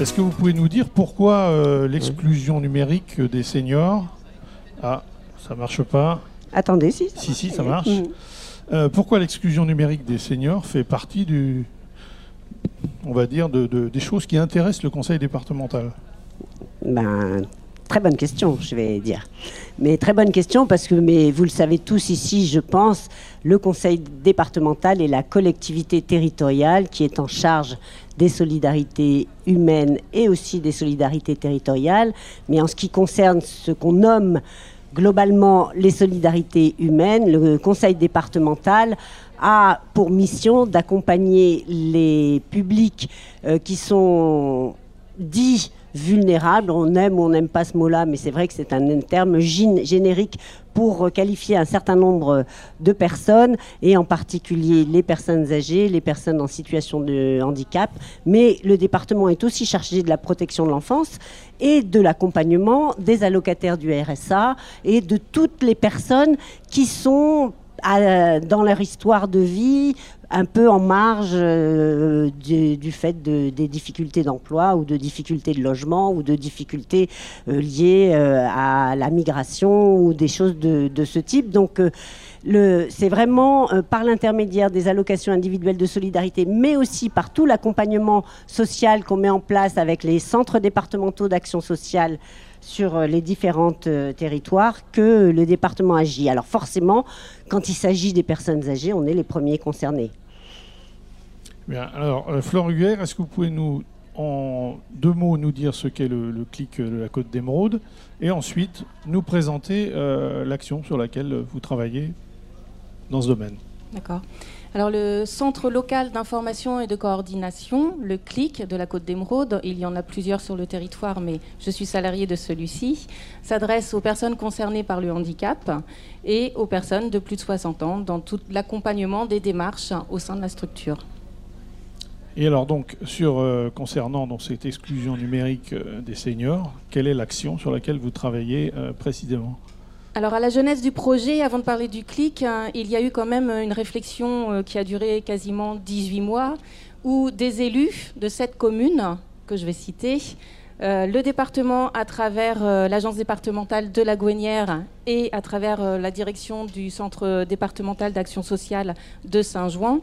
Est-ce que vous pouvez nous dire pourquoi euh, l'exclusion numérique des seniors Ah, ça marche pas. Attendez, si. Si, si, ça marche. Mm. Euh, pourquoi l'exclusion numérique des seniors fait partie du, on va dire, de- de- des choses qui intéressent le conseil départemental? Ben, très bonne question, je vais dire. Mais très bonne question parce que, mais vous le savez tous ici, je pense, le conseil départemental est la collectivité territoriale qui est en charge des solidarités humaines et aussi des solidarités territoriales. Mais en ce qui concerne ce qu'on nomme globalement les solidarités humaines, le conseil départemental a pour mission d'accompagner les publics euh, qui sont dits vulnérables. On aime ou on n'aime pas ce mot-là, mais c'est vrai que c'est un terme gén- générique pour euh, qualifier un certain nombre de personnes, et en particulier les personnes âgées, les personnes en situation de handicap. Mais le département est aussi chargé de la protection de l'enfance et de l'accompagnement des allocataires du RSA et de toutes les personnes qui sont dans leur histoire de vie un peu en marge euh, du, fait de- des difficultés d'emploi ou de difficultés de logement ou de difficultés euh, liées euh, à la migration ou des choses de, de ce type. Donc c'est vraiment par l'intermédiaire des allocations individuelles de solidarité, mais aussi par tout l'accompagnement social qu'on met en place avec les centres départementaux d'action sociale sur les différents territoires que le département agit. Alors forcément, quand il s'agit des personnes âgées, on est les premiers concernés. Bien, alors, euh, Huguer, est-ce que vous pouvez nous, en deux mots, nous dire ce qu'est le, le clic de la Côte d'Émeraude et ensuite nous présenter euh, l'action sur laquelle vous travaillez dans ce domaine? D'accord. Alors le Centre local d'information et de coordination, le CLIC de la Côte d'Émeraude, il y en a plusieurs sur le territoire, mais je suis salarié de celui-ci, s'adresse aux personnes concernées par le handicap et aux personnes de plus de 60 ans dans tout l'accompagnement des démarches au sein de la structure. Et alors donc, sur, euh, concernant cette exclusion numérique euh, des seniors, quelle est l'action sur laquelle vous travaillez euh, précisément? Alors à la jeunesse du projet, avant de parler du clic, hein, il y a eu quand même une réflexion euh, qui a duré quasiment 18 mois, où des élus de cette commune, que je vais citer, euh, le département à travers euh, l'agence départementale de la Gouenière et à travers euh, la direction du centre départemental d'action sociale de Saint-Jouan,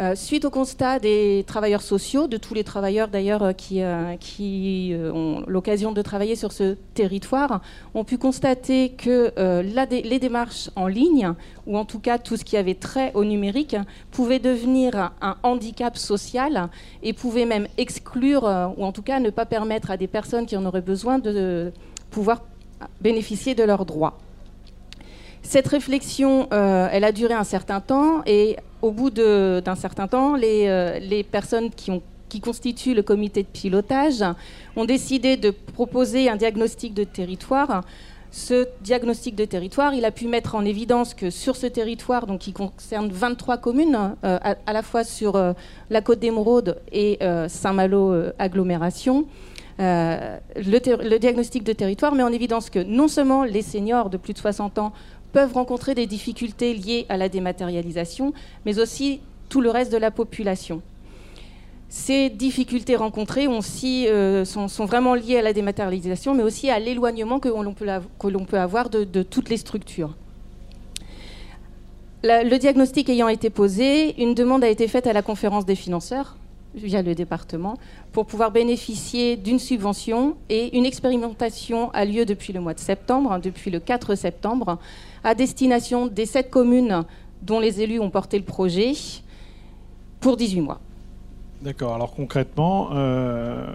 euh, suite au constat des travailleurs sociaux, de tous les travailleurs d'ailleurs euh, qui, euh, ont l'occasion de travailler sur ce territoire, ont pu constater que les démarches en ligne, ou en tout cas tout ce qui avait trait au numérique, pouvait devenir un handicap social et pouvait même exclure, ou en tout cas ne pas permettre à des personnes qui en auraient besoin de pouvoir bénéficier de leurs droits. Cette réflexion, elle a duré un certain temps et au bout d'un certain temps, les, euh, personnes qui, constituent le comité de pilotage ont décidé de proposer un diagnostic de territoire. Ce diagnostic de territoire, il a pu mettre en évidence que sur ce territoire, donc qui concerne 23 communes, euh, à, la fois sur euh, la côte d'Émeraude et Saint-Malo agglomération, le diagnostic de territoire met en évidence que non seulement les seniors de plus de 60 ans peuvent rencontrer des difficultés liées à la dématérialisation, mais aussi tout le reste de la population. Ces difficultés rencontrées euh, sont, vraiment liées à la dématérialisation, mais aussi à l'éloignement que l'on peut, avoir de, toutes les structures. Le diagnostic ayant été posé, une demande a été faite à la conférence des financeurs via le département pour pouvoir bénéficier d'une subvention et une expérimentation a lieu depuis le mois de septembre, hein, depuis le 4 septembre, à destination des sept communes dont les élus ont porté le projet pour 18 mois. D'accord, alors concrètement, euh,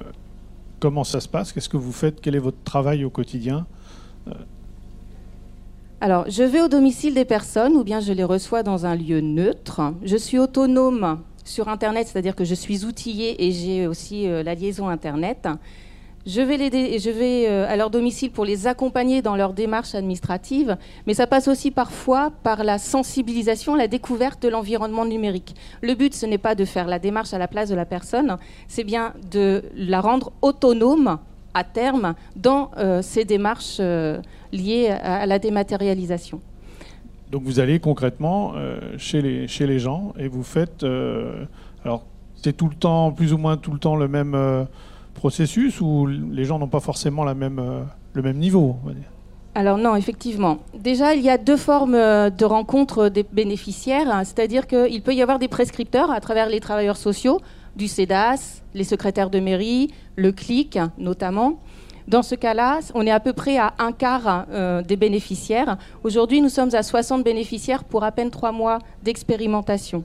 comment ça se passe? Qu'est-ce que vous faites? Quel est votre travail au quotidien? Alors, je vais au domicile des personnes ou bien je les reçois dans un lieu neutre. Je suis autonome sur Internet, c'est-à-dire que je suis outillée et j'ai aussi euh, la liaison Internet. Je vais, les je vais euh, à leur domicile pour les accompagner dans leur démarche administrative, mais ça passe aussi parfois par la sensibilisation, la découverte de l'environnement numérique. Le but, ce n'est pas de faire la démarche à la place de la personne, c'est bien de la rendre autonome à terme dans euh, ces démarches liées à la dématérialisation. Donc vous allez concrètement euh, chez, les, gens et vous faites... euh, alors c'est tout le temps, plus ou moins tout le temps le même, euh, processus ou les gens n'ont pas forcément le même niveau alors non, effectivement. Déjà, il y a deux formes de rencontres des bénéficiaires, hein. c'est-à-dire qu'il peut y avoir des prescripteurs à travers les travailleurs sociaux, du CEDAS, les secrétaires de mairie, le CLIC notamment. Dans ce cas-là, on est à peu près à un quart euh, des bénéficiaires. Aujourd'hui, nous sommes à 60 bénéficiaires pour à peine trois mois d'expérimentation.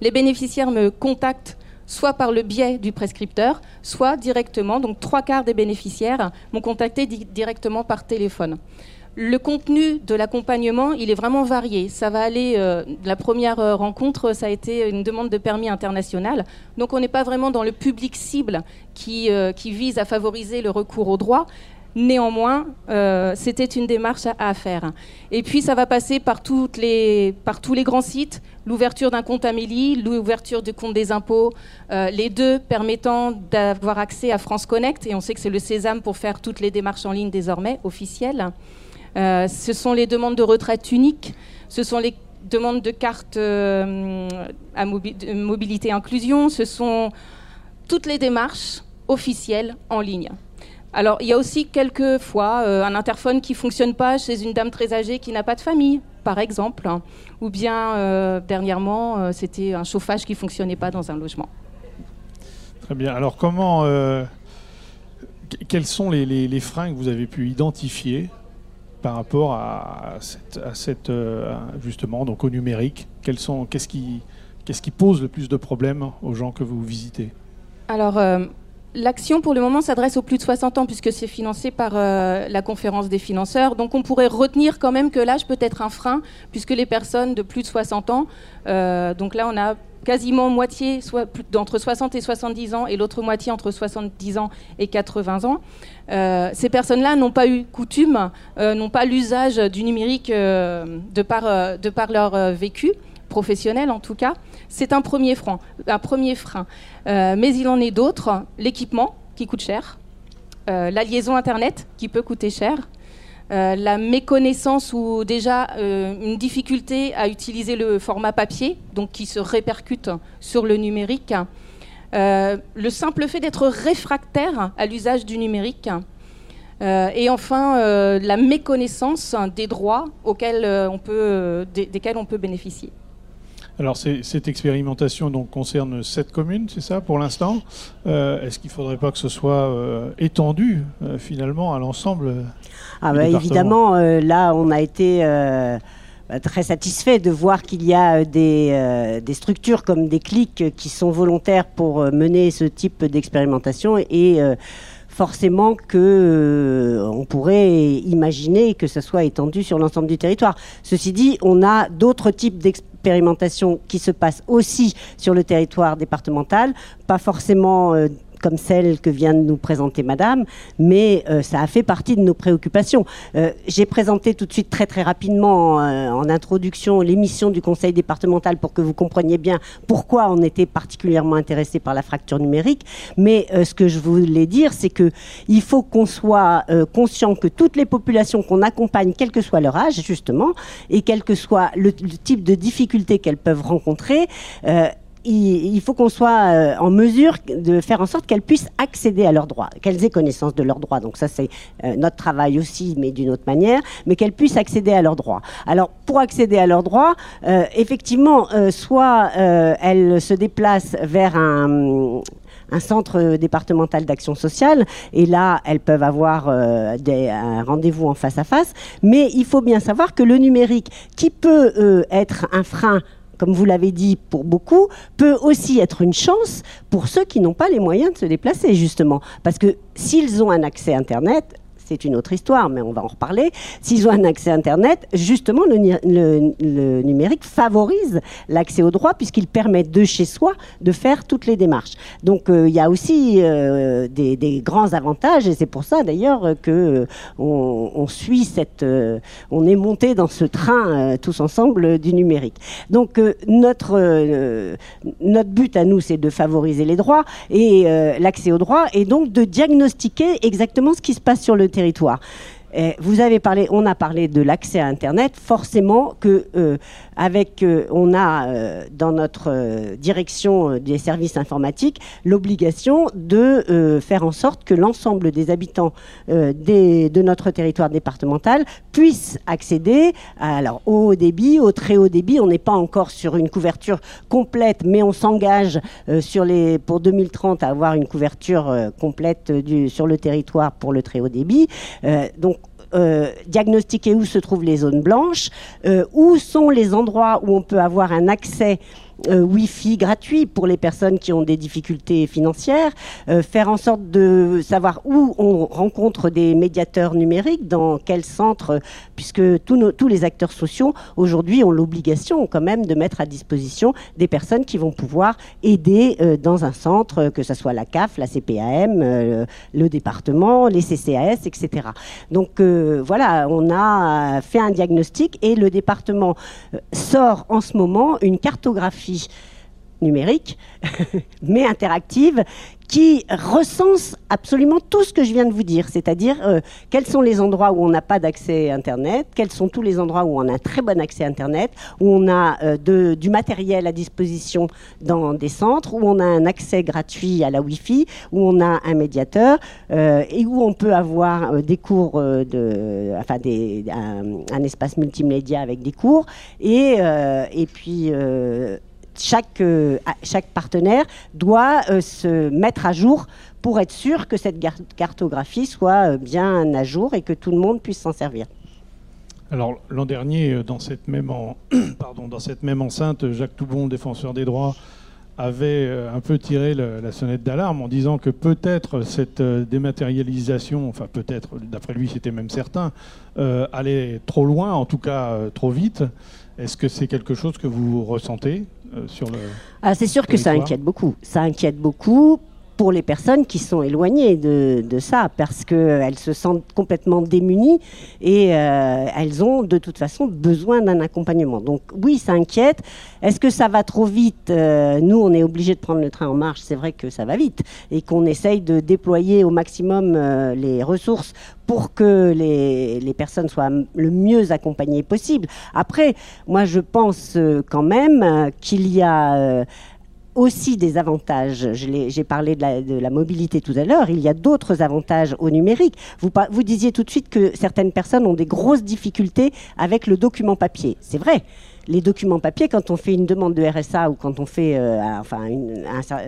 Les bénéficiaires me contactent soit par le biais du prescripteur, soit directement. Donc trois quarts des bénéficiaires m'ont contacté directement par téléphone. Le contenu de l'accompagnement, il est vraiment varié. Ça va aller, euh, la première euh, rencontre, ça a été une demande de permis international. Donc on n'est pas vraiment dans le public cible qui, euh, vise à favoriser le recours au droit. Néanmoins, c'était une démarche à, faire. Et puis, ça va passer par tous les grands sites, l'ouverture d'un compte Amélie, l'ouverture du compte des impôts, les deux permettant d'avoir accès à France Connect. Et on sait que c'est le sésame pour faire toutes les démarches en ligne désormais, officielles. Euh, ce sont les demandes de retraite unique, ce sont les demandes de carte euh, à mobilité inclusion, ce sont toutes les démarches officielles en ligne. Alors, il y a aussi quelquefois euh, un interphone qui ne fonctionne pas chez une dame très âgée qui n'a pas de famille, par exemple, ou bien dernièrement, c'était un chauffage qui fonctionnait pas dans un logement. Très bien. Alors, comment, quels sont les, freins que vous avez pu identifier par rapport à, cette, euh, justement donc au numérique Qu'est-ce qui, pose le plus de problèmes aux gens que vous visitez? Alors, euh, l'action pour le moment s'adresse aux plus de 60 ans puisque c'est financé par euh, la conférence des financeurs. Donc, on pourrait retenir quand même que l'âge peut être un frein puisque les personnes de plus de 60 ans, donc là, on a quasiment moitié, d'entre 60 et 70 ans, et l'autre moitié entre 70 ans et 80 ans. Euh, ces personnes-là n'ont pas eu coutume, euh, n'ont pas l'usage du numérique euh, de, par, de leur vécu professionnel en tout cas. C'est un premier frein. Un premier frein. mais il en est d'autres. L'équipement qui coûte cher, la liaison Internet qui peut coûter cher, euh, la méconnaissance ou déjà euh, une difficulté à utiliser le format papier, donc qui se répercute sur le numérique. Euh, le simple fait d'être réfractaire à l'usage du numérique. et enfin, la méconnaissance des droits auxquels desquels on peut bénéficier. Alors cette expérimentation donc, concerne sept communes, c'est ça pour l'instant euh, Est-ce qu'il ne faudrait pas que ce soit euh, étendu euh, finalement à l'ensemble ah bah, Évidemment, là on a été très satisfait de voir qu'il y a des, des, structures comme des clics qui sont volontaires pour mener ce type d'expérimentation et forcément que on pourrait imaginer que ce soit étendu sur l'ensemble du territoire. Ceci dit, on a d'autres types d'expérimentation qui se passe aussi sur le territoire départemental, pas forcément euh, comme celle que vient de nous présenter Madame, mais euh, ça a fait partie de nos préoccupations. Euh, j'ai présenté tout de suite très très rapidement euh, en introduction l'émission du Conseil départemental pour que vous compreniez bien pourquoi on était particulièrement intéressé par la fracture numérique. Mais ce que je voulais dire, c'est que il faut qu'on soit conscient que toutes les populations qu'on accompagne, quel que soit leur âge justement, et quel que soit le, le type de difficultés qu'elles peuvent rencontrer, il, faut qu'on soit euh, en mesure de faire en sorte qu'elles puissent accéder à leurs droits, qu'elles aient connaissance de leurs droits. Donc ça, c'est euh, notre travail aussi, mais d'une autre manière, mais qu'elles puissent accéder à leurs droits. Alors, pour accéder à leurs droits, euh, effectivement, soit elles se déplacent vers un centre départemental d'action sociale. Et là, elles peuvent avoir un rendez-vous en face à face. Mais il faut bien savoir que le numérique, qui peut être un frein comme vous l'avez dit pour beaucoup, peut aussi être une chance pour ceux qui n'ont pas les moyens de se déplacer, justement. Parce que s'ils ont un accès Internet, c'est une autre histoire, mais on va en reparler. S'ils ont un accès Internet, justement, le, numérique favorise l'accès aux droits puisqu'il permet de chez soi de faire toutes les démarches. Donc euh, il y a aussi euh, des, grands avantages et c'est pour ça d'ailleurs que euh, on, suit cette, on est monté dans ce train tous ensemble du numérique. Donc notre notre but à nous, c'est de favoriser les droits et l'accès aux droits et donc de diagnostiquer exactement ce qui se passe sur le territoire. Vous avez parlé, on a parlé de l'accès à Internet. Forcément que euh, avec, euh, on a euh, dans notre direction des services informatiques l'obligation de faire en sorte que l'ensemble des habitants de notre territoire départemental puissent accéder alors, au haut débit, au très haut débit. On n'est pas encore sur une couverture complète, mais on s'engage sur les, pour 2030 à avoir une couverture complète sur le territoire pour le très haut débit. donc, euh, diagnostiquer où se trouvent les zones blanches, euh, où sont les endroits où on peut avoir un accès euh, Wi-Fi gratuit pour les personnes qui ont des difficultés financières, euh, faire en sorte de savoir où on rencontre des médiateurs numériques, dans quel centre, puisque tous, les acteurs sociaux aujourd'hui ont l'obligation quand même de mettre à disposition des personnes qui vont pouvoir aider euh, dans un centre, que ce soit la CAF, la CPAM, le département, les CCAS, etc. Donc voilà, on a fait un diagnostic et le département sort en ce moment une cartographie numérique, mais interactive, qui recense absolument tout ce que je viens de vous dire, c'est-à-dire euh, quels sont les endroits où on n'a pas d'accès Internet, quels sont tous les endroits où on a un très bon accès Internet, où on a euh, du matériel à disposition dans des centres, où on a un accès gratuit à la Wi-Fi, où on a un médiateur euh, et où on peut avoir des cours, de, enfin des, un, espace multimédia avec des cours. Et, et puis chaque, euh, chaque partenaire doit euh, se mettre à jour pour être sûr que cette cartographie soit euh, bien à jour et que tout le monde puisse s'en servir. Alors l'an dernier, dans cette, même Pardon, dans cette même enceinte, Jacques Toubon, défenseur des droits, avait un peu tiré la sonnette d'alarme en disant que peut-être cette dématérialisation, enfin peut-être, d'après lui c'était même certain, allait trop loin, en tout cas trop vite. Est-ce que c'est quelque chose que vous ressentez euh, sur le. Ah, c'est sûr que ça inquiète beaucoup. Ça inquiète beaucoup pour les personnes qui sont éloignées de, ça, parce qu'elles se sentent complètement démunies et euh, elles ont de toute façon besoin d'un accompagnement. Donc oui, ça inquiète. Est-ce que ça va trop vite euh, Nous, on est obligé de prendre le train en marche, c'est vrai que ça va vite, et qu'on essaye de déployer au maximum les ressources pour que les, les, personnes soient le mieux accompagnées possible. Après, moi, je pense euh, quand même euh, qu'il y a euh, aussi des avantages. J'ai parlé de la, mobilité tout à l'heure. Il y a d'autres avantages au numérique. Vous, vous disiez tout de suite que certaines personnes ont des grosses difficultés avec le document papier. C'est vrai les documents papier, quand on fait une demande de RSA ou quand on fait, euh,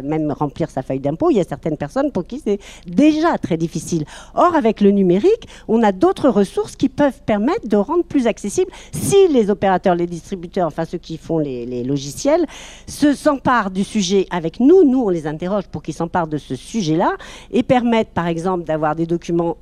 même remplir sa feuille d'impôt, il y a certaines personnes pour qui c'est déjà très difficile. Or, avec le numérique, on a d'autres ressources qui peuvent permettre de rendre plus accessible si les opérateurs, les distributeurs, enfin ceux qui font les, les logiciels, se s'emparent du sujet avec nous. Nous, on les interroge pour qu'ils s'emparent de ce sujet-là et permettent, par exemple, d'avoir des documents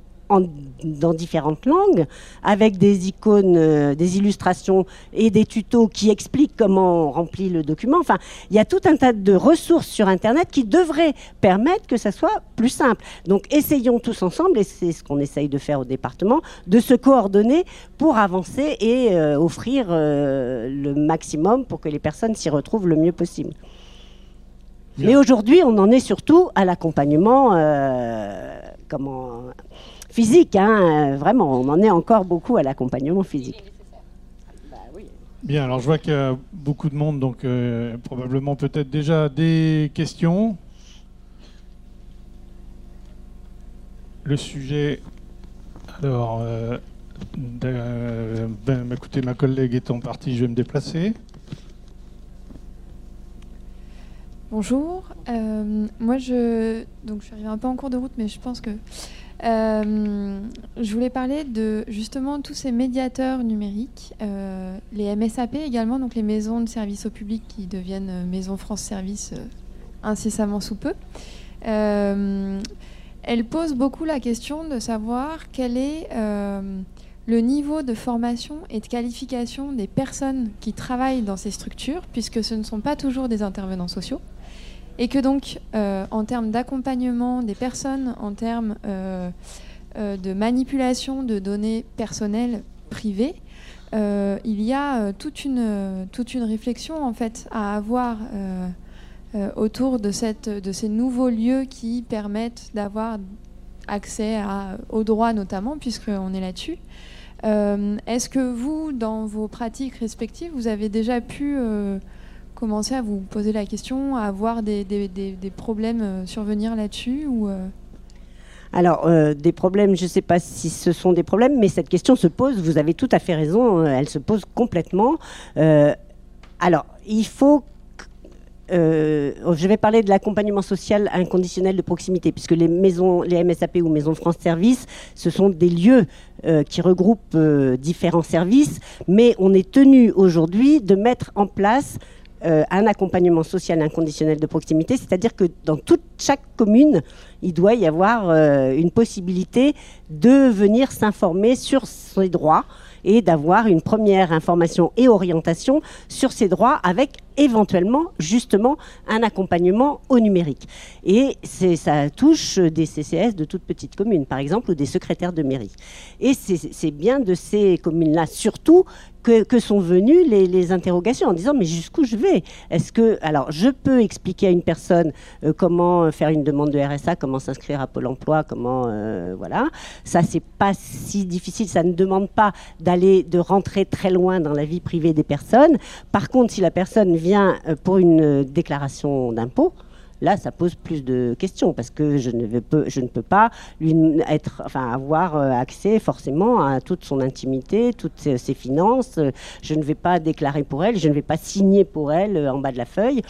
dans différentes langues, avec des icônes, euh, des illustrations et des tutos qui expliquent comment on remplit le document. Enfin, il y a tout un tas de ressources sur Internet qui devraient permettre que ça soit plus simple. Donc, essayons tous ensemble, et c'est ce qu'on essaye de faire au département, de se coordonner pour avancer et euh, offrir euh, le maximum pour que les personnes s'y retrouvent le mieux possible. Mais aujourd'hui, on en est surtout à l'accompagnement, comment physique, hein, vraiment. On en est encore beaucoup à l'accompagnement physique. Bien, alors je vois qu'il y a beaucoup de monde, donc euh, probablement peut-être déjà des questions. Le sujet, alors, euh, ben, écoutez, ma collègue étant partie, je vais me déplacer. Bonjour, euh, moi je, donc je suis arrivée un peu en cours de route, mais je pense que euh, je voulais parler de justement tous ces médiateurs numériques, euh, les MSAP également, donc les maisons de service au public qui deviennent euh, Maison France Service incessamment sous peu. elle pose beaucoup la question de savoir quel est le niveau de formation et de qualification des personnes qui travaillent dans ces structures, puisque ce ne sont pas toujours des intervenants sociaux. Et que donc, euh, en termes d'accompagnement des personnes, en termes euh, euh, de manipulation de données personnelles privées, il y a toute, une, toute une réflexion en fait à avoir autour de, cette, de ces nouveaux lieux qui permettent d'avoir accès aux droits notamment, puisqu'on est là-dessus. Est-ce que vous, dans vos pratiques respectives, vous avez déjà pu commencer à vous poser la question, à avoir des, problèmes survenir là-dessus ou alors, des problèmes, je ne sais pas si ce sont des problèmes, mais cette question se pose, vous avez tout à fait raison, elle se pose complètement. alors, il faut euh, je vais parler de l'accompagnement social inconditionnel de proximité, puisque les maisons, les MSAP ou maisons France Service, ce sont des lieux euh, qui regroupent euh, différents services, mais on est tenu aujourd'hui de mettre en place un accompagnement social inconditionnel de proximité, c'est-à-dire que dans toute chaque commune, il doit y avoir une possibilité de venir s'informer sur ses droits et d'avoir une première information et orientation sur ses droits avec éventuellement justement un accompagnement au numérique. Et ça touche des CCS de toutes petites communes, par exemple, ou des secrétaires de mairie. Et c'est bien de ces communes-là, surtout, que, sont venues les, interrogations en disant mais jusqu'où je vais? Est-ce que alors je peux expliquer à une personne euh, comment faire une demande de RSA, comment s'inscrire à Pôle Emploi, comment euh, voilà. Ça c'est pas si difficile, ça ne demande pas d'aller de rentrer très loin dans la vie privée des personnes. Par contre, si la personne vient euh, pour une déclaration d'impôt, là, ça pose plus de questions parce que je ne, peux pas lui être, enfin, avoir euh, accès forcément à toute son intimité, toutes ses, finances. Je ne vais pas déclarer pour elle, je ne vais pas signer pour elle euh, en bas de la feuille.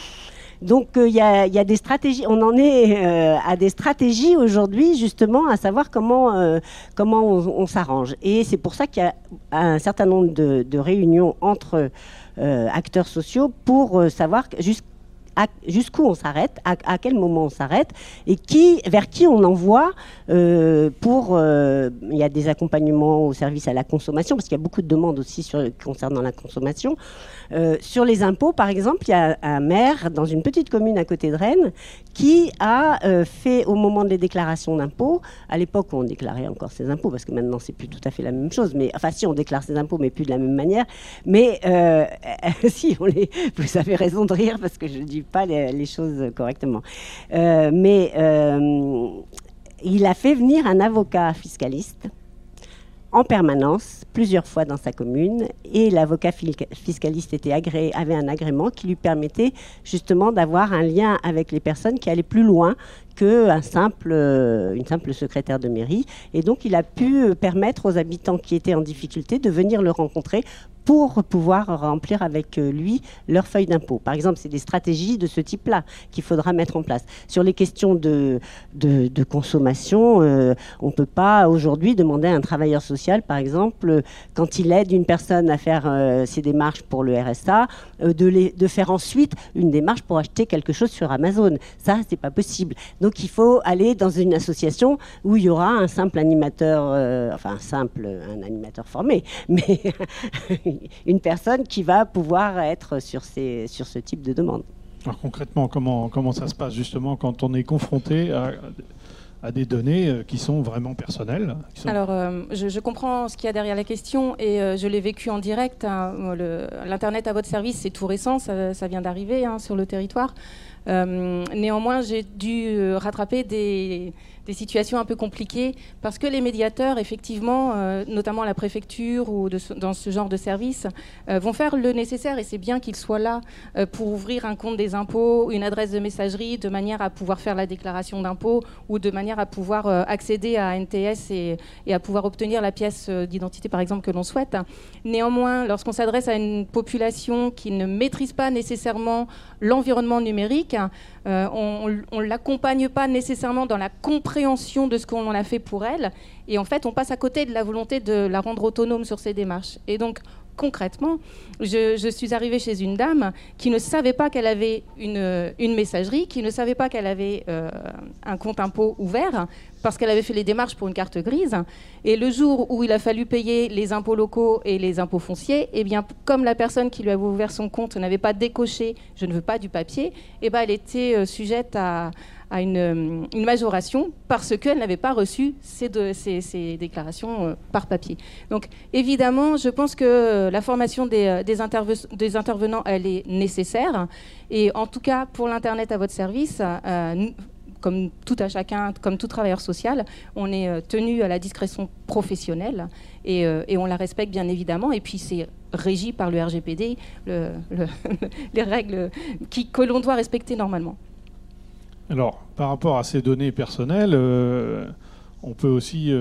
Donc euh, il y, a des stratégies, on en est à des stratégies aujourd'hui justement à savoir comment, comment on, s'arrange. Et c'est pour ça qu'il y a un certain nombre de, de réunions entre acteurs sociaux pour savoir jusqu'à jusqu'où on s'arrête, à, quel moment on s'arrête, et vers qui on envoie euh, pour. Euh, il y a des accompagnements au service à la consommation, parce qu'il y a beaucoup de demandes aussi concernant la consommation. Euh, sur les impôts, par exemple, il y a un maire dans une petite commune à côté de Rennes qui a fait, au moment des déclarations d'impôts, à l'époque où on déclarait encore ses impôts, parce que maintenant c'est plus tout à fait la même chose, mais enfin si on déclare ses impôts, mais plus de la même manière, mais si on les, vous avez raison de rire parce que je dis pas les, choses correctement. Euh, mais euh, il a fait venir un avocat fiscaliste en permanence, plusieurs fois dans sa commune, et l'avocat fiscaliste était avait un agrément qui lui permettait justement d'avoir un lien avec les personnes qui allaient plus loin qu'un simple, euh, une simple secrétaire de mairie. Et donc, il a pu permettre aux habitants qui étaient en difficulté de venir le rencontrer pour pouvoir remplir avec euh, lui leur feuille d'impôt. Par exemple, c'est des stratégies de ce type-là qu'il faudra mettre en place. Sur les questions de, de, consommation, euh, on ne peut pas aujourd'hui demander à un travailleur social, par exemple, quand il aide une personne à faire euh, ses démarches pour le RSA, de, les, de faire ensuite une démarche pour acheter quelque chose sur Amazon. Ça, c'est pas possible. Donc, il faut aller dans une association où il y aura un simple animateur, enfin un simple, un animateur formé, mais une personne qui va pouvoir être sur, ces, sur ce type de demande. Alors concrètement, comment, comment ça se passe justement quand on est confronté à, à des données euh, qui sont vraiment personnelles Alors, euh, je, comprends ce qu'il y a derrière la question et euh, je l'ai vécu en direct. Hein. L'Internet à votre service, c'est tout récent, ça, vient d'arriver hein, sur le territoire. Néanmoins, j'ai dû rattraper des des situations un peu compliquées parce que les médiateurs, effectivement, euh, notamment la préfecture ou dans ce genre de service, euh, vont faire le nécessaire et c'est bien qu'ils soient là euh, pour ouvrir un compte des impôts, une adresse de messagerie de manière à pouvoir faire la déclaration d'impôt ou de manière à pouvoir accéder à NTS et, et, à pouvoir obtenir la pièce d'identité, par exemple, que l'on souhaite. Néanmoins, lorsqu'on s'adresse à une population qui ne maîtrise pas nécessairement l'environnement numérique, on ne l'accompagne pas nécessairement dans la compréhension de ce qu'on a fait pour elle. Et en fait, on passe à côté de la volonté de la rendre autonome sur ses démarches. Et donc, concrètement, je, suis arrivée chez une dame qui ne savait pas qu'elle avait une, une, messagerie, qui ne savait pas qu'elle avait euh, un compte impôt ouvert, parce qu'elle avait fait les démarches pour une carte grise. Et le jour où il a fallu payer les impôts locaux et les impôts fonciers, eh bien, comme la personne qui lui avait ouvert son compte n'avait pas décoché « je ne veux pas du papier eh ben, elle était euh, sujette à à une, majoration parce qu'elle n'avait pas reçu ces, déclarations euh, par papier. Donc évidemment, je pense que la formation des, euh, intervenants, elle est nécessaire. Et en tout cas, pour l'Internet à votre service, euh, comme tout à chacun, comme tout travailleur social, on est tenu à la discrétion professionnelle et, on la respecte bien évidemment. Et puis c'est régi par le RGPD, le, les règles que l'on doit respecter normalement. Alors, par rapport à ces données personnelles, on peut aussi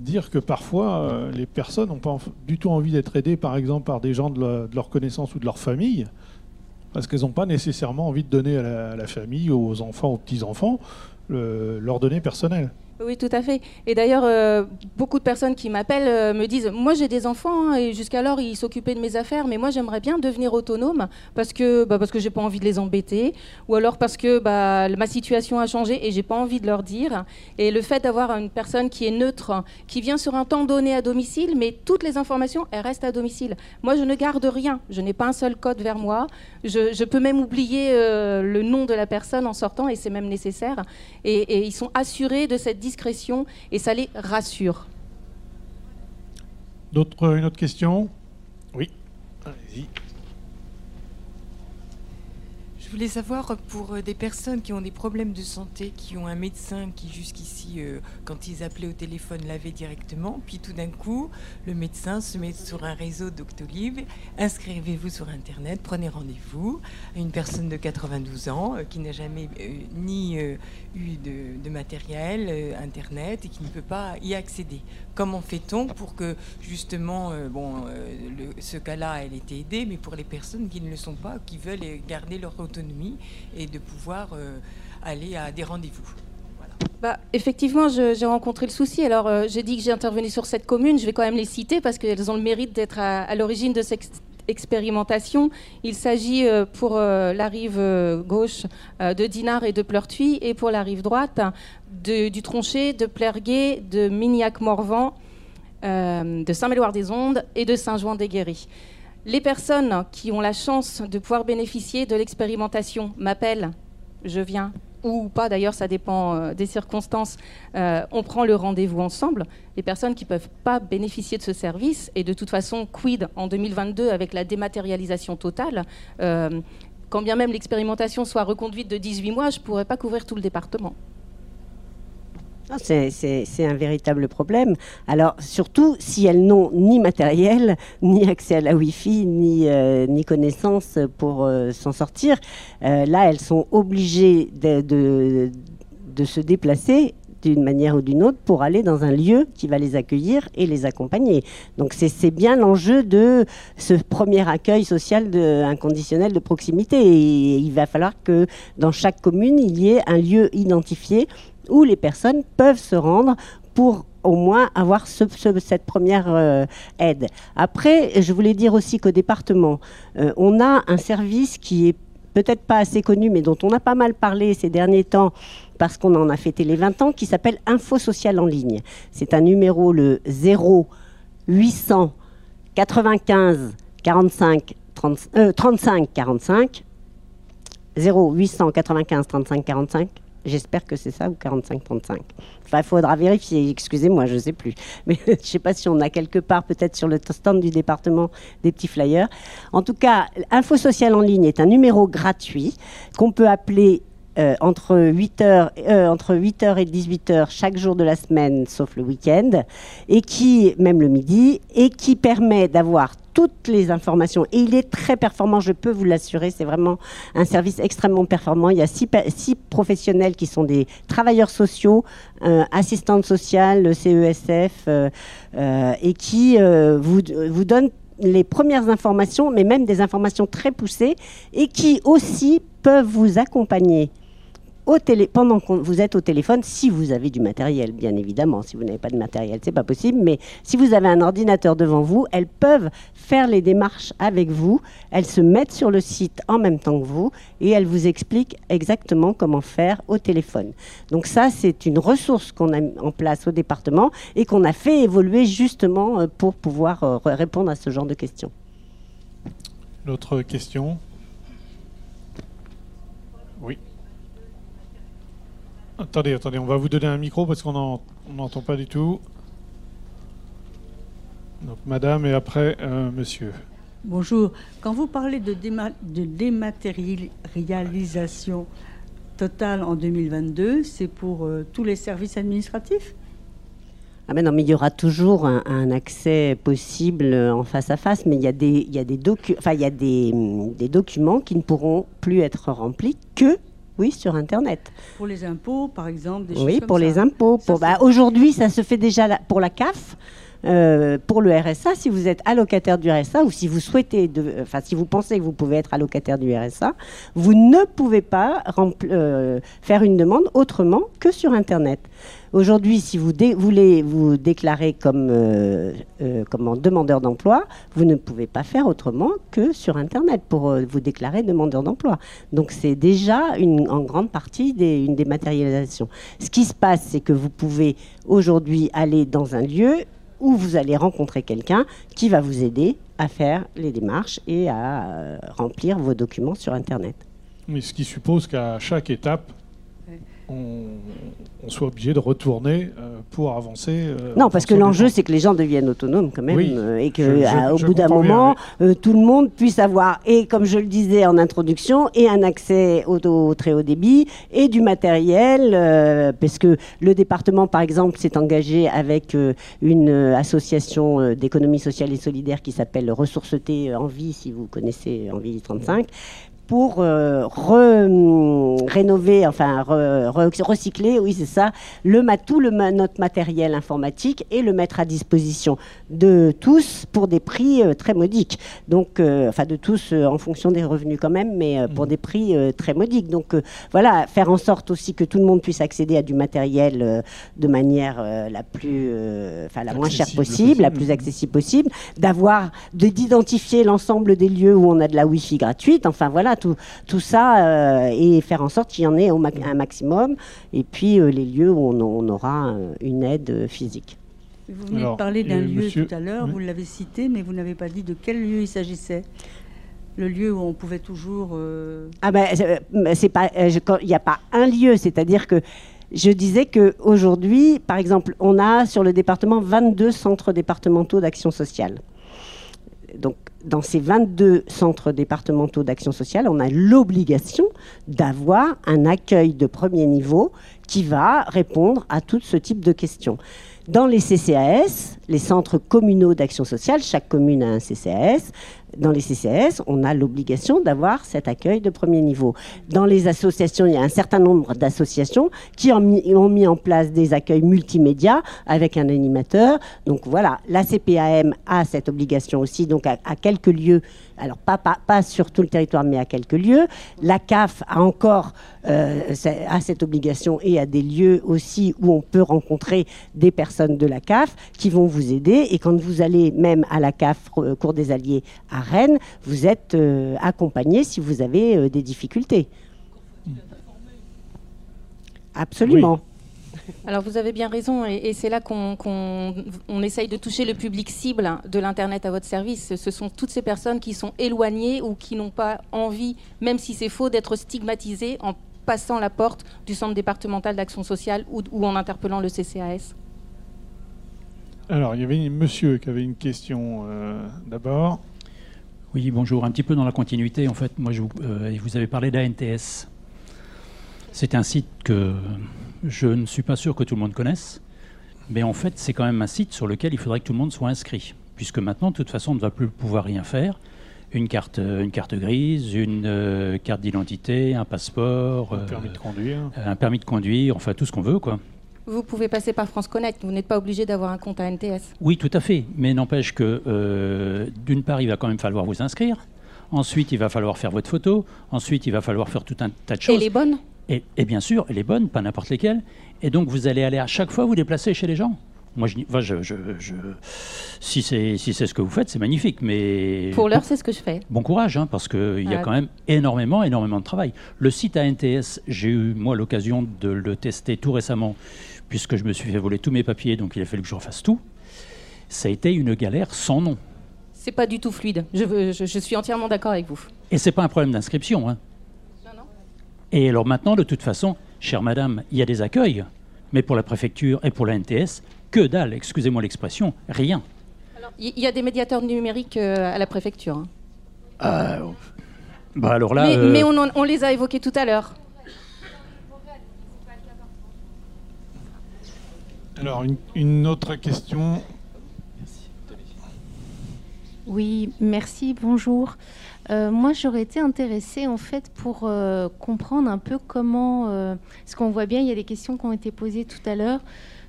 dire que parfois, euh, les personnes n'ont pas du tout envie d'être aidées, par exemple, par des gens de, leur connaissance ou de leur famille, parce qu'elles n'ont pas nécessairement envie de donner à la, famille, aux enfants, aux petits-enfants, leurs données personnelles. Oui, tout à fait. Et d'ailleurs, euh, beaucoup de personnes qui m'appellent euh, me disent Moi, j'ai des enfants, hein, et jusqu'alors, ils s'occupaient de mes affaires, mais moi, j'aimerais bien devenir autonome parce que, bah, parce que j'ai pas envie de les embêter, ou alors parce que bah, ma situation a changé et j'ai pas envie de leur dire. Et le fait d'avoir une personne qui est neutre, qui vient sur un temps donné à domicile, mais toutes les informations, elles restent à domicile. Moi, je ne garde rien. Je n'ai pas un seul code vers moi. Je, peux même oublier euh, le nom de la personne en sortant, et c'est même nécessaire. Et, et ils sont assurés de cette et ça les rassure. D'autres, une autre question? Oui, allez-y. Je voulais savoir pour euh, des personnes qui ont des problèmes de santé, qui ont un médecin qui jusqu'ici, euh, quand ils appelaient au téléphone, l'avait directement, puis tout d'un coup, le médecin se met sur un réseau Doctolib, inscrivez-vous sur Internet, prenez rendez-vous une personne de 92 ans euh, qui n'a jamais ni eu de, matériel Internet et qui ne peut pas y accéder. Comment fait-on pour que justement, bon, ce cas-là, elle été aidée, mais pour les personnes qui ne le sont pas, qui veulent garder leur autonomie et de pouvoir euh, aller à des rendez-vous. Bah, effectivement, j'ai rencontré le souci. Alors, euh, j'ai dit que j'ai intervenu sur cette commune. Je vais quand même les citer parce qu'elles ont le mérite d'être à, l'origine de cette expérimentation. Il s'agit euh, pour la rive gauche de Dinard et de Pleurtuis et pour la rive droite du Tronchet, de Plerguet, de Mignac-Morvan, de Saint-Méloire-des-Ondes et de Saint-Jouan-des-Guéris. Les personnes qui ont la chance de pouvoir bénéficier de l'expérimentation m'appellent, je viens, ou pas d'ailleurs, ça dépend euh, des circonstances, euh, on prend le rendez-vous ensemble. Les personnes qui ne peuvent pas bénéficier de ce service, et de toute façon, quid en 2022 avec la dématérialisation totale, euh, quand bien même l'expérimentation soit reconduite de 18 mois, je ne pourrais pas couvrir tout le département. C'est un véritable problème. Alors, surtout si elles n'ont ni matériel, ni accès à la Wi-Fi, ni, euh, ni connaissance pour euh, s'en sortir, euh, là, elles sont obligées de, de, se déplacer d'une manière ou d'une autre pour aller dans un lieu qui va les accueillir et les accompagner. Donc c'est bien l'enjeu de ce premier accueil social inconditionnel de proximité. Et il va falloir que dans chaque commune, il y ait un lieu identifié où les personnes peuvent se rendre pour au moins avoir cette première euh, aide. Après, je voulais dire aussi qu'au département, euh, on a un service qui est peut-être pas assez connu, mais dont on a pas mal parlé ces derniers temps parce qu'on en a fêté les 20 ans, qui s'appelle Info Social en ligne. C'est un numéro, le 0 800 95 45 35 45. 0 800 95 35 45 J'espère que c'est ça ou 45-35. Enfin, il faudra vérifier, excusez-moi, je ne sais plus. Mais je ne sais pas si on a quelque part, peut-être sur le stand du département, des petits flyers. En tout cas, Info Social en ligne est un numéro gratuit qu'on peut appeler euh, entre, 8h, euh, entre 8h et 18h chaque jour de la semaine, sauf le week-end, et qui, même le midi, et qui permet d'avoir toutes les informations. Et il est très performant, je peux vous l'assurer. C'est vraiment un service extrêmement performant. Il y a six, professionnels qui sont des travailleurs sociaux, euh, assistantes sociales, CESF, et qui vous, vous donnent les premières informations, mais même des informations très poussées, et qui aussi peuvent vous accompagner pendant que vous êtes au téléphone, si vous avez du matériel, bien évidemment. Si vous n'avez pas de matériel, c'est pas possible. Mais si vous avez un ordinateur devant vous, elles peuvent faire les démarches avec vous. Elles se mettent sur le site en même temps que vous et elles vous expliquent exactement comment faire au téléphone. Donc ça, c'est une ressource qu'on a en place au département et qu'on a fait évoluer justement euh, pour pouvoir euh, répondre à ce genre de questions. L'autre question? Attendez, attendez, on va vous donner un micro parce qu'on n'entend pas du tout. Donc madame et après euh, monsieur. Bonjour. Quand vous parlez de, de dématérialisation, totale en 2022, c'est pour euh, tous les services administratifs? Ah ben non, mais il y aura toujours un, un accès possible en face à face, mais il y a des, il y a des, docu enfin, il y a des, des documents qui ne pourront plus être remplis que oui, sur Internet. Pour les impôts, par exemple des choses Oui, comme pour ça. les impôts. Pour- bah, Aujourd'hui, ça se fait déjà la- pour la CAF. Euh, pour le RSA, si vous êtes allocataire du RSA ou si vous souhaitez, de- enfin si vous pensez que vous pouvez être allocataire du RSA, vous ne pouvez pas euh, faire une demande autrement que sur Internet. Aujourd'hui, si vous voulez vous déclarer comme, euh, euh, comme demandeur d'emploi, vous ne pouvez pas faire autrement que sur Internet pour euh, vous déclarer demandeur d'emploi. Donc c'est déjà en grande partie des, une dématérialisation. Ce qui se passe, c'est que vous pouvez aujourd'hui aller dans un lieu où vous allez rencontrer quelqu'un qui va vous aider à faire les démarches et à euh, remplir vos documents sur Internet. Mais ce qui suppose qu'à chaque étape. On, on soit obligé de retourner euh, pour avancer. euh, Non, parce que l'enjeu, c'est que les gens deviennent autonomes quand même Oui, euh, et que je- je- à- au je bout d'un bien, moment, tout le monde puisse avoir, et comme je le disais en introduction, et un accès au, au très haut débit et du matériel, parce que le département, par exemple, s'est engagé avec une association d'économie sociale et solidaire qui s'appelle Ressourceté en vie, si vous connaissez Envie 35 pour euh, re- hum, rénover, enfin re- re- recycler, oui c'est ça, le, tout le, notre matériel informatique et le mettre à disposition de tous pour des prix euh, très modiques. Donc, euh, enfin de tous en fonction des revenus quand même, mais pour des prix très modiques. Donc voilà, faire en sorte aussi que tout le monde puisse accéder à du matériel de manière la plus, enfin la moins chère possible, la plus accessible possible, d'avoir, de d'identifier l'ensemble des lieux où on a de la Wi-Fi gratuite. Enfin voilà, tout, tout ça euh, et faire en sorte qu'il y en ait au ma- un maximum. Et puis euh, les lieux où on, on aura euh, une aide physique. Vous venez Alors, de parler d'un lieu monsieur- tout à l'heure, oui. vous l'avez cité, mais vous n'avez pas dit de quel lieu il s'agissait. Le lieu où on pouvait toujours. euh, Ah ben c'est- pas, il n'y a pas un lieu, c'est-à-dire que je disais que aujourd'hui, par exemple, on a sur le département 22 centres départementaux d'action sociale. Donc, dans ces 22 centres départementaux d'action sociale, on a l'obligation d'avoir un accueil de premier niveau qui va répondre à tout ce type de questions. Dans les CCAS, les centres communaux d'action sociale, chaque commune a un CCAS. Dans les CCAS, on a l'obligation d'avoir cet accueil de premier niveau. Dans les associations, il y a un certain nombre d'associations qui ont mis, en place des accueils multimédia avec un animateur. Donc voilà, la CPAM a cette obligation aussi, donc à, quelques lieux, alors pas, pas, pas sur tout le territoire, mais à quelques lieux. La CAF a encore euh, a cette obligation et à des lieux aussi où on peut rencontrer des personnes de la CAF qui vont vous aider. Et quand vous allez même à la CAF euh, Cour des Alliés à Rennes, vous êtes euh, accompagné si vous avez euh, des difficultés. Absolument. Alors vous avez bien raison, et, et c'est là qu'on qu'on- on essaye de toucher le public cible de l'Internet à votre service. Ce sont toutes ces personnes qui sont éloignées ou qui n'ont pas envie, même si c'est faux, d'être stigmatisées en passant la porte du centre départemental d'action sociale ou, ou en interpellant le CCAS. Alors, il y avait un monsieur qui avait une question euh, d'abord. Oui, bonjour. Un petit peu dans la continuité, en fait, moi, je vous, euh, vous avez parlé d'ANTS. C'est un site que je ne suis pas sûr que tout le monde connaisse, mais en fait, c'est quand même un site sur lequel il faudrait que tout le monde soit inscrit, puisque maintenant, de toute façon, on ne va plus pouvoir rien faire. Une carte, euh, une carte grise, une euh, carte d'identité, un passeport, Un euh, permis de conduire. un permis de conduire, enfin tout ce qu'on veut, quoi. Vous pouvez passer par France Connect, vous n'êtes pas obligé d'avoir un compte à NTS. Oui, tout à fait. Mais n'empêche que, euh, d'une part, il va quand même falloir vous inscrire. Ensuite, il va falloir faire votre photo. Ensuite, il va falloir faire tout un tas de Et choses. les bonnes? Et, et bien sûr, elle est bonne, pas n'importe lesquelles. Et donc, vous allez aller à chaque fois vous déplacer chez les gens. Moi, je, dis- enfin, je, je- je- si c'est si c'est ce que vous faites, c'est magnifique. Mais Pour l'heure, c'est ce que je fais. Bon courage, hein, parce qu'il y a Ah. quand même énormément, énormément de travail. Le site ANTS, j'ai eu, moi, l'occasion de le tester tout récemment, puisque je me suis fait voler tous mes papiers, donc il a fallu que je refasse tout. Ça a été une galère sans nom. C'est pas du tout fluide. Je, veux- je- je suis entièrement d'accord avec vous. Et c'est pas un problème d'inscription. hein. Et alors maintenant, de toute façon, chère madame, il y a des accueils, mais pour la préfecture et pour la NTS, que dalle, excusez-moi l'expression, rien. Il y, a des médiateurs numériques euh, à la préfecture. Hein. Euh, bah mais, euh, on, les a évoqués tout à l'heure. Alors, une, autre question. Oui, merci, bonjour. Moi, j'aurais été intéressée en fait pour comprendre un peu comment, parce qu'on voit bien, il y a des questions qui ont été posées tout à l'heure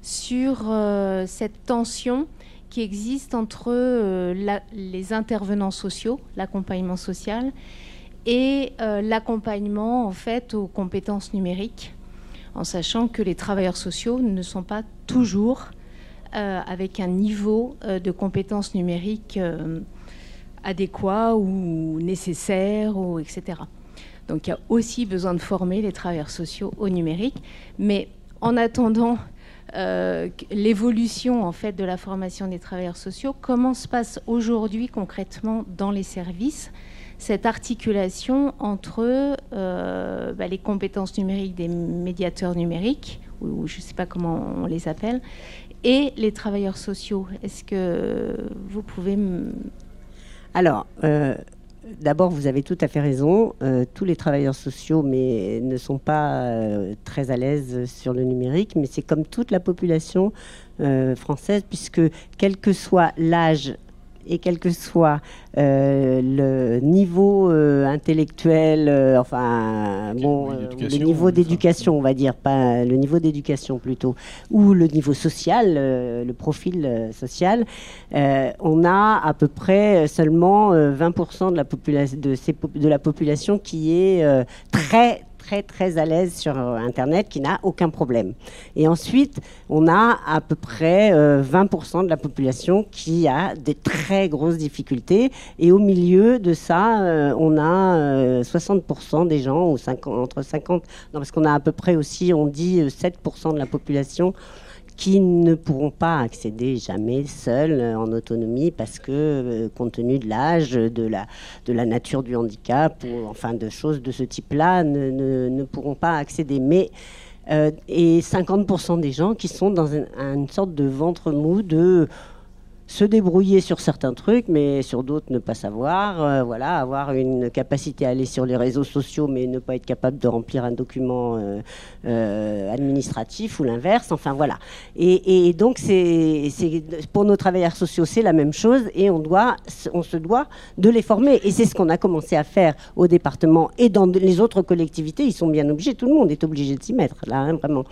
sur euh, cette tension qui existe entre euh, les intervenants sociaux, l'accompagnement social, et euh, l'accompagnement en fait aux compétences numériques, en sachant que les travailleurs sociaux ne sont pas toujours avec un niveau de compétences numériques adéquat ou nécessaire, ou etc. Donc il y a aussi besoin de former les travailleurs sociaux au numérique. Mais en attendant euh, l'évolution en fait de la formation des travailleurs sociaux, comment se passe aujourd'hui concrètement dans les services cette articulation entre euh, bah, les compétences numériques des médiateurs numériques, ou, je ne sais pas comment on les appelle, et les travailleurs sociaux? Est-ce que vous pouvez. Alors, euh, d'abord, vous avez tout à fait raison. Euh, tous les travailleurs sociaux mais, ne sont pas euh, très à l'aise sur le numérique, mais c'est comme toute la population euh, française, puisque quel que soit l'âge et quel que soit euh, le niveau euh, intellectuel, euh, enfin, bon, le niveau d'éducation, on va dire, pas le niveau d'éducation plutôt, ou le niveau social, le profil social, on a à peu près seulement euh, 20% de la, de, ces pop- de la population qui est très très très à l'aise sur euh, Internet, qui n'a aucun problème. Et ensuite, on a à peu près euh, 20% de la population qui a des très grosses difficultés. Et au milieu de ça, euh, on a euh, 60% des gens, ou 50, entre 50, non, parce qu'on a à peu près aussi, on dit euh, 7% de la population qui ne pourront pas accéder jamais seuls euh, en autonomie parce que, euh, compte tenu de l'âge, de la, de la nature du handicap, ou enfin de choses de ce type-là, ne, ne- pourront pas accéder. Mais, euh, et 50% des gens qui sont dans un- une sorte de ventre mou de se débrouiller sur certains trucs, mais sur d'autres ne pas savoir. euh, voilà, avoir une capacité à aller sur les réseaux sociaux, mais ne pas être capable de remplir un document euh, euh, administratif ou l'inverse. Enfin voilà. Et, donc c'est pour nos travailleurs sociaux, c'est la même chose, et on doit, on se doit de les former. Et c'est ce qu'on a commencé à faire au département et dans les autres collectivités. Ils sont bien obligés. Tout le monde est obligé de s'y mettre là, hein, vraiment.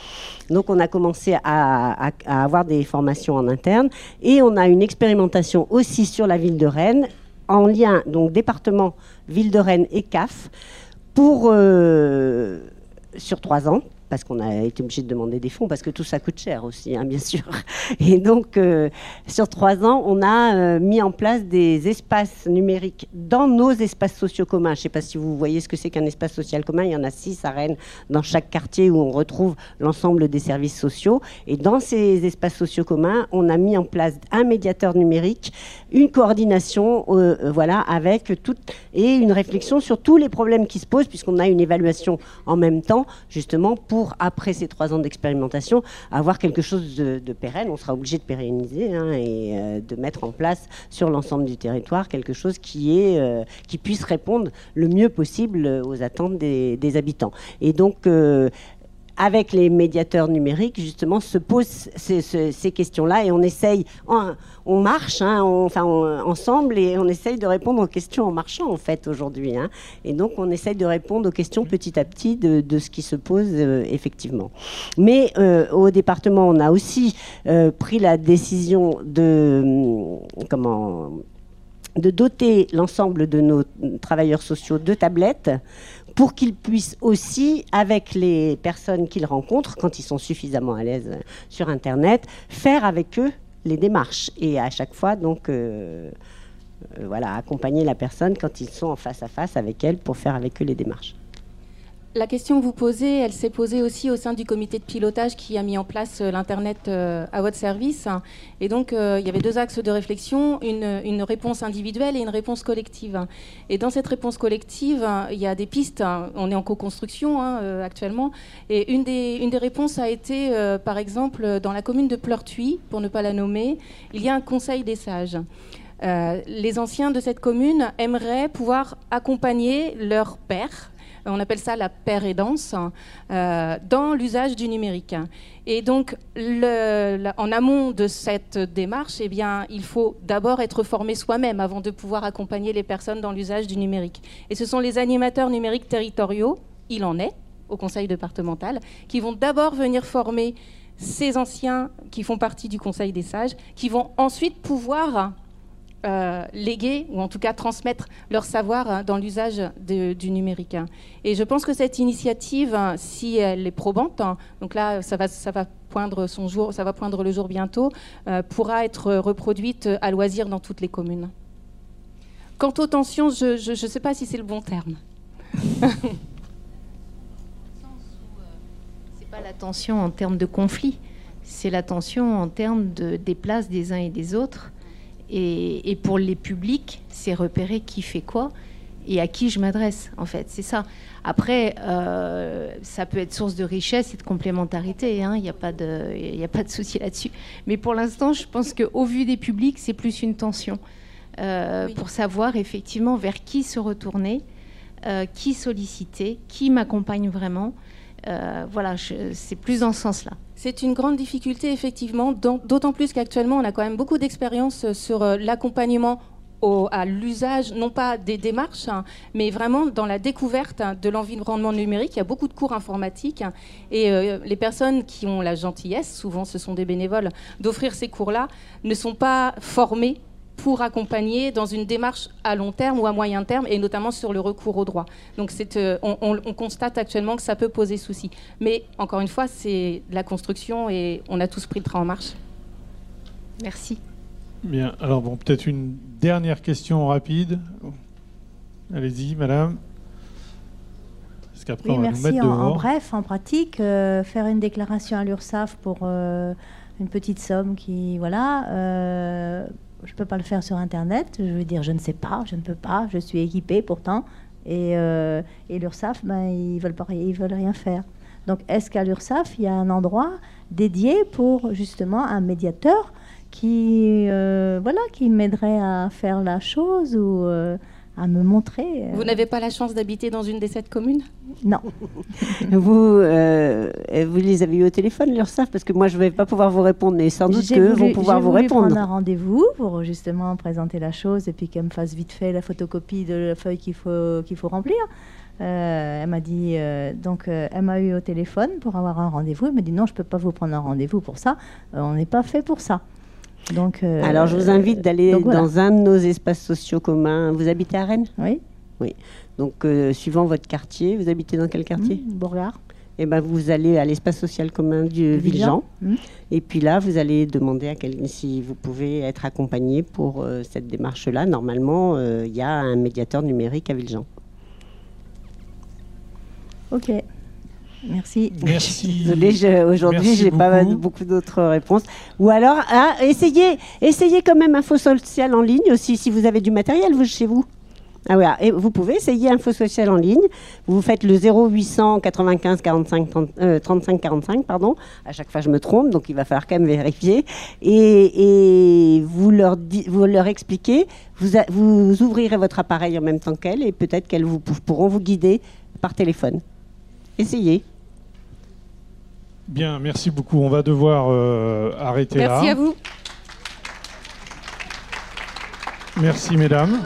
Donc on a commencé à- à avoir des formations en interne et on a une expérimentation aussi sur la ville de Rennes en lien donc département, ville de Rennes et CAF pour euh, sur trois ans parce qu'on a été obligé de demander des fonds, parce que tout ça coûte cher aussi, hein, bien sûr. Et donc, euh, sur trois ans, on a euh, mis en place des espaces numériques dans nos espaces sociaux communs. Je ne sais pas si vous voyez ce que c'est qu'un espace social commun. Il y en a six à Rennes, dans chaque quartier où on retrouve l'ensemble des services sociaux. Et dans ces espaces sociaux communs, on a mis en place un médiateur numérique, une coordination, euh, voilà, avec tout et une réflexion sur tous les problèmes qui se posent, puisqu'on a une évaluation en même temps, justement, pour, après ces trois ans d'expérimentation, avoir quelque chose de, pérenne. On sera obligé de pérenniser hein, et euh, de mettre en place sur l'ensemble du territoire quelque chose qui, est, euh, qui puisse répondre le mieux possible aux attentes des, des habitants. Et donc, euh, avec les médiateurs numériques, justement, se posent ces, questions-là et on essaye, on, marche, hein, enfin, ensemble et on essaye de répondre aux questions en marchant, en fait, aujourd'hui. hein. Et donc, on essaye de répondre aux questions petit à petit de, de ce qui se pose euh, effectivement. Mais euh, au département, on a aussi euh, pris la décision de, hum, comment, de doter l'ensemble de nos travailleurs sociaux de tablettes pour qu'ils puissent aussi, avec les personnes qu'ils rencontrent, quand ils sont suffisamment à l'aise sur Internet, faire avec eux les démarches. Et à chaque fois, donc, euh, euh, voilà, accompagner la personne quand ils sont en face à face avec elle pour faire avec eux les démarches. La question que vous posez, elle s'est posée aussi au sein du comité de pilotage qui a mis en place euh, l'Internet euh, à votre service. Et donc, euh, il y avait deux axes de réflexion, une, réponse individuelle et une réponse collective. Et dans cette réponse collective, il y a des pistes. hein. On est en co-construction hein, actuellement. Et une des, une des réponses a été, par exemple, dans la commune de Pleurtuis, pour ne pas la nommer, il y a un conseil des sages. Les anciens de cette commune aimeraient pouvoir accompagner leur père on appelle ça la danse, euh, dans l'usage du numérique. Et donc, en amont de cette démarche, eh bien, il faut d'abord être formé soi-même avant de pouvoir accompagner les personnes dans l'usage du numérique. Et ce sont les animateurs numériques territoriaux, il en est, au conseil départemental, qui vont d'abord venir former ces anciens qui font partie du conseil des sages, qui vont ensuite pouvoir euh, léguer ou en tout cas transmettre leur savoir hein, dans l'usage du numérique. Et je pense que cette initiative, hein, si elle est probante, hein, donc là ça va, ça va poindre son jour, ça va poindre le jour bientôt, euh, pourra être reproduite à loisir dans toutes les communes. Quant aux tensions, je ne sais pas si c'est le bon terme. c'est pas la tension en termes de conflit, c'est la tension en termes de, des places des uns et des autres et, pour les publics, c'est repérer qui fait quoi et à qui je m'adresse, en fait. C'est ça. Après, euh, ça peut être source de richesse et de complémentarité. Hein. Il n'y a pas de, il a pas de souci là-dessus. Mais pour l'instant, je pense qu'au vu des publics, c'est plus une tension euh, pour savoir effectivement vers qui se retourner, euh, qui solliciter, qui m'accompagne vraiment. voilà, c'est plus dans ce sens-là. C'est une grande difficulté, effectivement, d'autant plus qu'actuellement, on a quand même beaucoup d'expérience euh, sur euh, l'accompagnement à l'usage, non pas des démarches, hein, mais vraiment dans la découverte hein, de l'environnement numérique. Il y a beaucoup de cours informatiques hein, et euh, les personnes qui ont la gentillesse, souvent ce sont des bénévoles, d'offrir ces cours-là, ne sont pas formées pour accompagner dans une démarche à long terme ou à moyen terme, et notamment sur le recours au droit. Donc euh, on, constate actuellement que ça peut poser souci. Mais encore une fois, c'est la construction et on a tous pris le train en marche. Merci. Bien, alors bon, peut-être une dernière question rapide. Allez-y, madame. oui, merci. en, bref, en pratique, euh, faire une déclaration à l'URSSAF pour euh, une petite somme qui, voilà, je ne peux pas le faire sur Internet. Je veux dire, je ne sais pas, je ne peux pas, je suis équipée pourtant. Et, euh, l'URSSAF, ben, ils ne veulent, pas, ils veulent rien faire. Donc, est-ce qu'à l'URSSAF, il y a un endroit dédié pour justement un médiateur qui, euh, voilà, qui m'aiderait à faire la chose ou euh, à me montrer. Euh. Vous n'avez pas la chance d'habiter dans une des sept communes? Non. vous, euh, vous les avez eu au téléphone, l'URSSAF? Parce que moi, je ne vais pas pouvoir vous répondre, mais sans doute qu'eux vont pouvoir vous répondre. prendre un rendez-vous pour justement présenter la chose et puis qu'elle me fasse vite fait la photocopie de la feuille qu'il faut, qu'il faut remplir. Euh, elle m'a dit, donc elle m'a eu au téléphone pour avoir un rendez-vous. Elle m'a dit non, je ne peux pas vous prendre un rendez-vous pour ça. on n'est pas fait pour ça. Donc, euh, Alors, je vous invite d'aller dans un de nos espaces sociaux communs. Vous habitez à Rennes? Oui. Oui. Donc, euh, suivant votre quartier, vous habitez dans quel quartier? Mmh, Bourgard. Et eh ben, vous allez à l'espace social commun du Villejean. Mmh. Et puis là, vous allez demander à quelqu'un si vous pouvez être accompagné pour euh, cette démarche-là. Normalement, il y a un médiateur numérique à Villejean. Ok. Merci. Merci. Désolée, aujourd'hui, j'ai pas beaucoup d'autres réponses. Ou alors, ah, essayez, essayez quand même Info Social en ligne aussi, si vous avez du matériel vous, chez vous. Ah ouais, et vous pouvez essayer Info Social en ligne. Vous faites le 0800 95 45 35 45, pardon. À chaque fois, je me trompe, donc il va falloir quand même vérifier. Et, vous, leur vous leur expliquez, vous, vous ouvrirez votre appareil en même temps qu'elle et peut-être qu'elles vous, pourront vous guider par téléphone. Essayez. Bien, merci beaucoup. On va devoir euh, arrêter là. Merci à vous. Merci, mesdames.